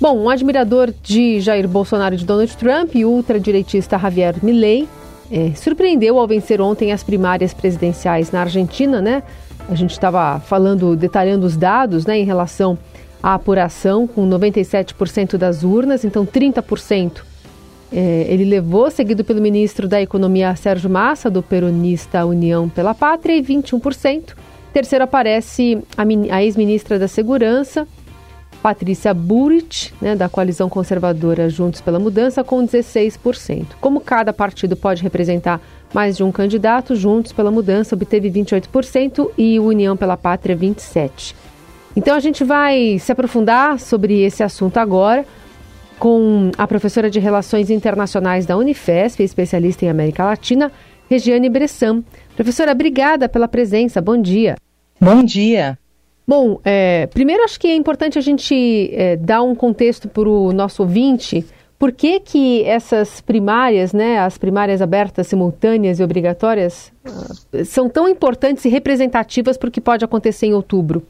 Bom, um admirador de Jair Bolsonaro e de Donald Trump e ultradireitista Javier Milei é, surpreendeu ao vencer ontem as primárias presidenciais na Argentina, né? A gente estava falando, detalhando os dados, né, em relação à apuração, com 97% das urnas, então 30% é, ele levou, seguido pelo ministro da Economia Sérgio Massa, do peronista União pela Pátria, e 21%. Terceiro aparece a, a ex-ministra da Segurança, Patrícia Burrit, né, da coalizão conservadora Juntos pela Mudança, com 16%. Como cada partido pode representar mais de um candidato, Juntos pela Mudança obteve 28% e União pela Pátria 27%. Então a gente vai se aprofundar sobre esse assunto agora com a professora de Relações Internacionais da Unifesp, especialista em América Latina, Regiane Bressan. Professora, obrigada pela presença. Bom dia. Bom dia. Bom, é, primeiro acho que é importante a gente é, dar um contexto para o nosso ouvinte. Por que, que essas primárias, né, as primárias abertas, simultâneas e obrigatórias, uh, são tão importantes e representativas para o que pode acontecer em outubro?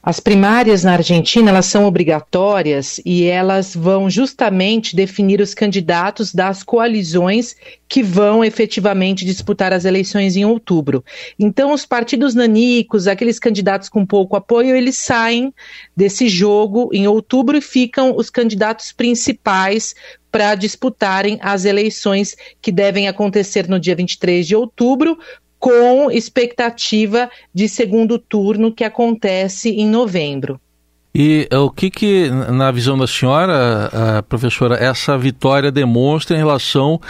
As primárias na Argentina elas são obrigatórias e elas vão justamente definir os candidatos das coalizões que vão efetivamente disputar as eleições em outubro. Então, os partidos nanicos, aqueles candidatos com pouco apoio, eles saem desse jogo em outubro e ficam os candidatos principais para disputarem as eleições que devem acontecer no dia 23 de outubro, com expectativa de segundo turno que acontece em novembro. E eh, o que, que na visão da senhora, professora, essa vitória demonstra em relação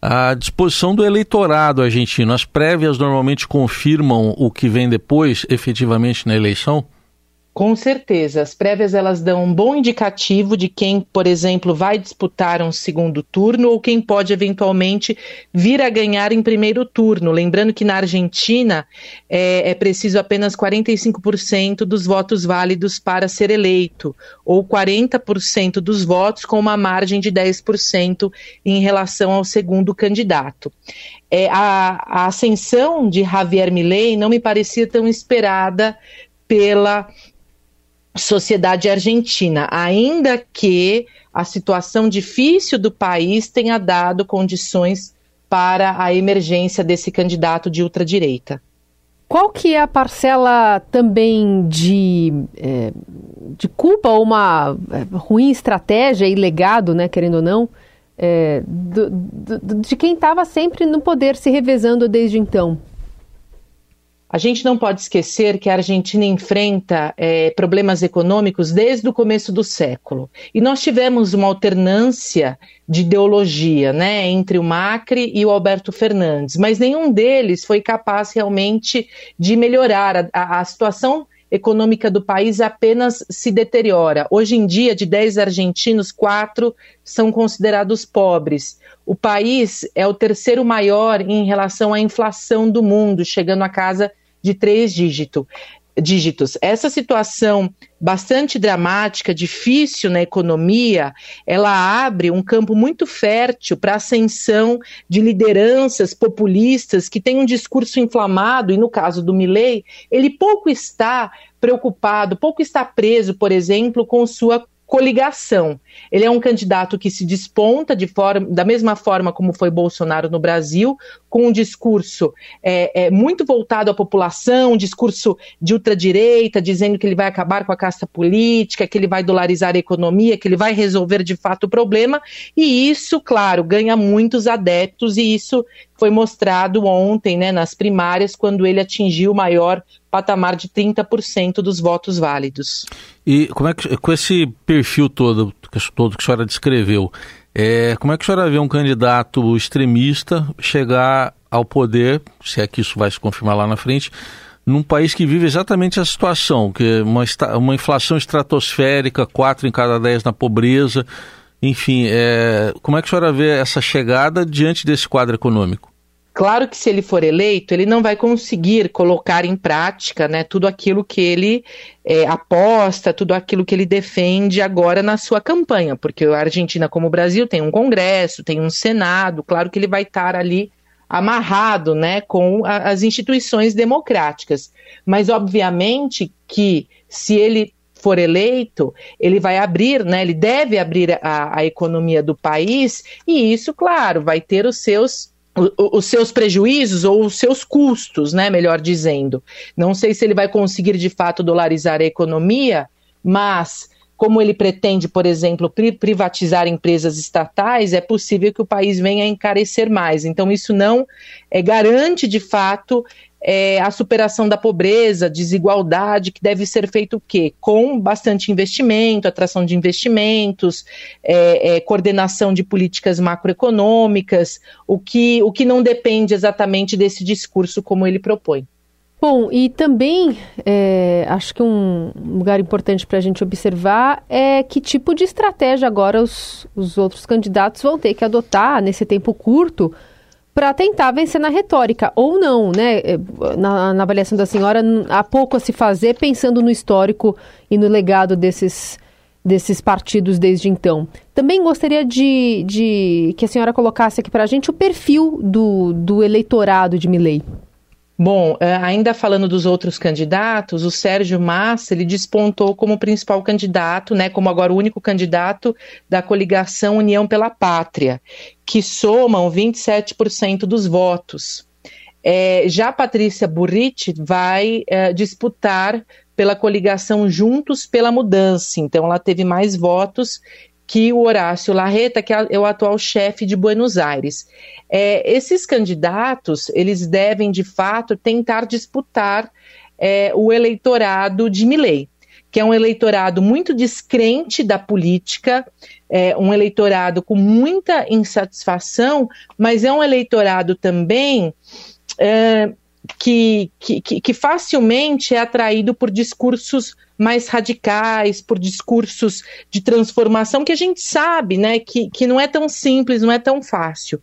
à disposição do eleitorado argentino? As prévias normalmente confirmam o que vem depois, efetivamente, na eleição? Com certeza, as prévias elas dão um bom indicativo de quem, por exemplo, vai disputar um segundo turno ou quem pode eventualmente vir a ganhar em primeiro turno. Lembrando que na Argentina é, é preciso apenas 45% dos votos válidos para ser eleito, ou 40% dos votos com uma margem de 10% em relação ao segundo candidato. É, a, a ascensão de Javier Milei não me parecia tão esperada pela sociedade argentina, ainda que a situação difícil do país tenha dado condições para a emergência desse candidato de ultradireita. Qual que é a parcela também de, é, de culpa ou uma é, ruim estratégia e legado, né, querendo ou não, é, do, do, de quem estava sempre no poder se revezando desde então? A gente não pode esquecer que a Argentina enfrenta é, problemas econômicos desde o começo do século. E nós tivemos uma alternância de ideologia né, entre o Macri e o Alberto Fernandes, mas nenhum deles foi capaz realmente de melhorar a, a, a situação econômica do país apenas se deteriora. Hoje em dia, de 10 argentinos, quatro são considerados pobres. O país é o terceiro maior em relação à inflação do mundo, chegando a casa de três dígito, dígitos. Essa situação bastante dramática, difícil na economia, ela abre um campo muito fértil para a ascensão de lideranças populistas que têm um discurso inflamado, e no caso do Milley, ele pouco está preocupado, pouco está preso, por exemplo, com sua coligação. Ele é um candidato que se desponta de forma, da mesma forma como foi Bolsonaro no Brasil, com um discurso é, é, muito voltado à população, um discurso de ultradireita, dizendo que ele vai acabar com a casta política, que ele vai dolarizar a economia, que ele vai resolver de fato o problema, e isso, claro, ganha muitos adeptos, e isso foi mostrado ontem, né, nas primárias, quando ele atingiu o maior patamar de 30% dos votos válidos. E como é que, com esse perfil todo, todo que a senhora descreveu, é, como é que a senhora vê um candidato extremista chegar ao poder, se é que isso vai se confirmar lá na frente, num país que vive exatamente a situação, que é uma, uma inflação estratosférica, quatro em cada dez na pobreza, enfim, é, como é que a senhora vê essa chegada diante desse quadro econômico? Claro que se ele for eleito, ele não vai conseguir colocar em prática né, tudo aquilo que ele é, aposta, tudo aquilo que ele defende agora na sua campanha, porque a Argentina, como o Brasil, tem um Congresso, tem um Senado, claro que ele vai estar ali amarrado né, com a, as instituições democráticas. Mas, obviamente, que se ele for eleito, ele vai abrir, né, ele deve abrir a, a economia do país, e isso, claro, vai ter os seus os seus prejuízos ou os seus custos, né, melhor dizendo. Não sei se ele vai conseguir de fato dolarizar a economia, mas como ele pretende, por exemplo, privatizar empresas estatais, é possível que o país venha a encarecer mais. Então, isso não é, garante, de fato, é, a superação da pobreza, desigualdade, que deve ser feito o quê? Com bastante investimento, atração de investimentos, é, é, coordenação de políticas macroeconômicas, o que, o que não depende exatamente desse discurso como ele propõe. Bom, e também é, acho que um lugar importante para a gente observar é que tipo de estratégia agora os, os outros candidatos vão ter que adotar nesse tempo curto para tentar vencer na retórica, ou não, né? É, na, na, avaliação da senhora, há pouco a se fazer pensando no histórico e no legado desses, desses partidos desde então. Também gostaria de, de que a senhora colocasse aqui para a gente o perfil do, do eleitorado de Milley. Bom, é, ainda falando dos outros candidatos, o Sérgio Massa ele despontou como principal candidato, né, como agora o único candidato da coligação União pela Pátria, que somam 27% dos votos. É, já Patrícia Burrich vai é, disputar pela coligação Juntos pela Mudança, então ela teve mais votos que o Horácio Larreta, que é o atual chefe de Buenos Aires. É, esses candidatos, eles devem, de fato, tentar disputar é, o eleitorado de Milley, que é um eleitorado muito descrente da política, é, um eleitorado com muita insatisfação, mas é um eleitorado também é, que, que, que facilmente é atraído por discursos mais radicais, por discursos de transformação que a gente sabe, né, que, que não é tão simples, não é tão fácil.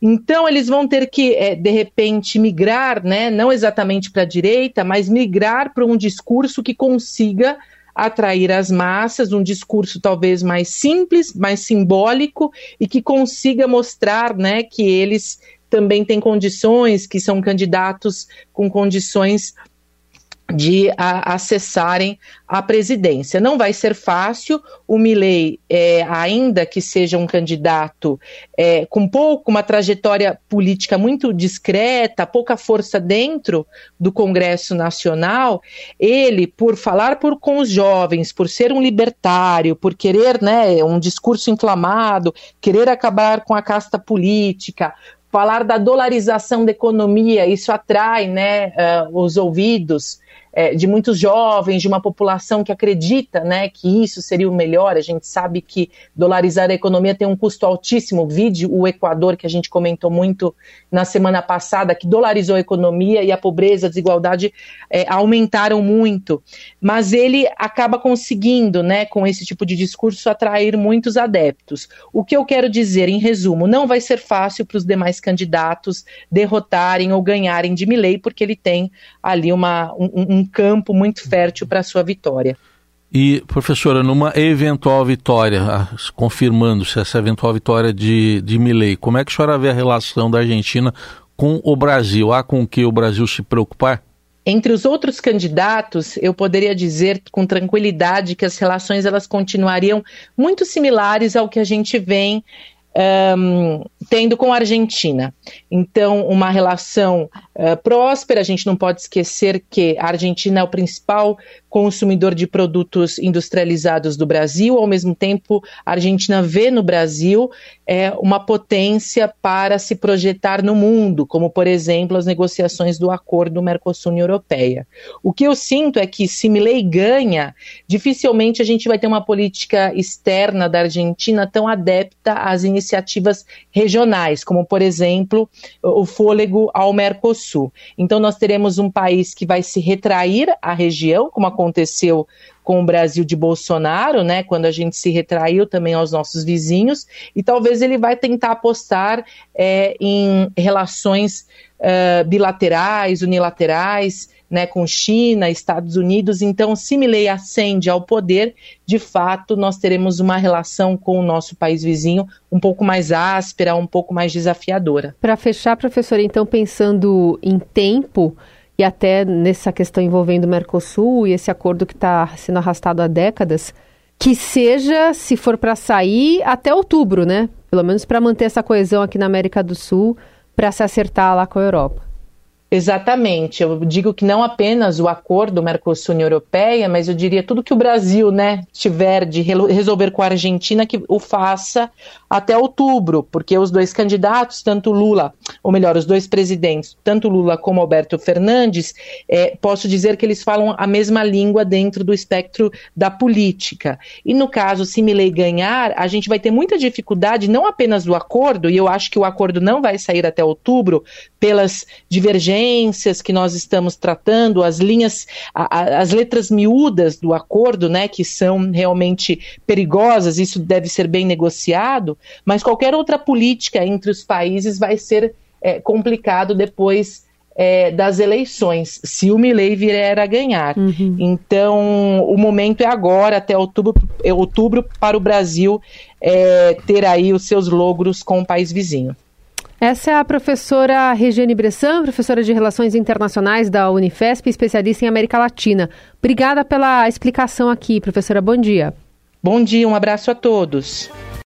Então eles vão ter que, é, de repente, migrar, né, não exatamente para a direita, mas migrar para um discurso que consiga atrair as massas, um discurso talvez mais simples, mais simbólico e que consiga mostrar, né, que eles também têm condições, que são candidatos com condições de a, acessarem a presidência. Não vai ser fácil. O Milley, é, ainda que seja um candidato é, com pouco uma trajetória política muito discreta, pouca força dentro do Congresso Nacional, ele, por falar por, com os jovens, por ser um libertário, por querer né, um discurso inflamado, querer acabar com a casta política, falar da dolarização da economia, isso atrai né, uh, os ouvidos é, de muitos jovens, de uma população que acredita né, que isso seria o melhor. A gente sabe que dolarizar a economia tem um custo altíssimo. Vide o Equador, que a gente comentou muito na semana passada, que dolarizou a economia e a pobreza, a desigualdade é, aumentaram muito. Mas ele acaba conseguindo, né, com esse tipo de discurso, atrair muitos adeptos. O que eu quero dizer, em resumo, não vai ser fácil para os demais candidatos derrotarem ou ganharem de Milley, porque ele tem ali uma, um, um campo muito fértil para a sua vitória. E, professora, numa eventual vitória, ah, confirmando-se essa eventual vitória de, de Milley, como é que a senhora vê a relação da Argentina com o Brasil? Há com que o Brasil se preocupar? Entre os outros candidatos, eu poderia dizer com tranquilidade que as relações elas continuariam muito similares ao que a gente vem um, tendo com a Argentina. Então, uma relação uh, próspera, a gente não pode esquecer que a Argentina é o principal consumidor de produtos industrializados do Brasil, ao mesmo tempo, a Argentina vê no Brasil é, uma potência para se projetar no mundo, como, por exemplo, as negociações do acordo Mercosul-União Europeia. O que eu sinto é que, se Milei ganha, dificilmente a gente vai ter uma política externa da Argentina tão adepta às iniciativas regionais, como, por exemplo, o fôlego ao Mercosul. Então, nós teremos um país que vai se retrair à região, como aconteceu com o Brasil de Bolsonaro, né, quando a gente se retraiu também aos nossos vizinhos, e talvez ele vai tentar apostar é, em relações uh, bilaterais, unilaterais, né, com China, Estados Unidos. Então, se Milley ascende ao poder, de fato, nós teremos uma relação com o nosso país vizinho um pouco mais áspera, um pouco mais desafiadora. Para fechar, professora, então, pensando em tempo, e até nessa questão envolvendo o Mercosul e esse acordo que está sendo arrastado há décadas, que seja, se for para sair, até outubro, né? Pelo menos para manter essa coesão aqui na América do Sul, para se acertar lá com a Europa. Exatamente. Eu digo que não apenas o acordo Mercosul-União Europeia, mas eu diria tudo que o Brasil, né, tiver de resolver com a Argentina que o faça até outubro, porque os dois candidatos, tanto Lula, ou melhor, os dois presidentes, tanto Lula como Alberto Fernandes, é, posso dizer que eles falam a mesma língua dentro do espectro da política. E no caso, se Milley ganhar, a gente vai ter muita dificuldade, não apenas do acordo, e eu acho que o acordo não vai sair até outubro, pelas divergências que nós estamos tratando, as linhas, a, a, as letras miúdas do acordo, né, que são realmente perigosas, isso deve ser bem negociado, mas qualquer outra política entre os países vai ser é, complicado depois é, das eleições, se o Milley vier a ganhar. Uhum. Então, o momento é agora, até outubro, é outubro para o Brasil é, ter aí os seus logros com o país vizinho. Essa é a professora Regiane Bressan, professora de Relações Internacionais da Unifesp, especialista em América Latina. Obrigada pela explicação aqui, professora. Bom dia. Bom dia, um abraço a todos.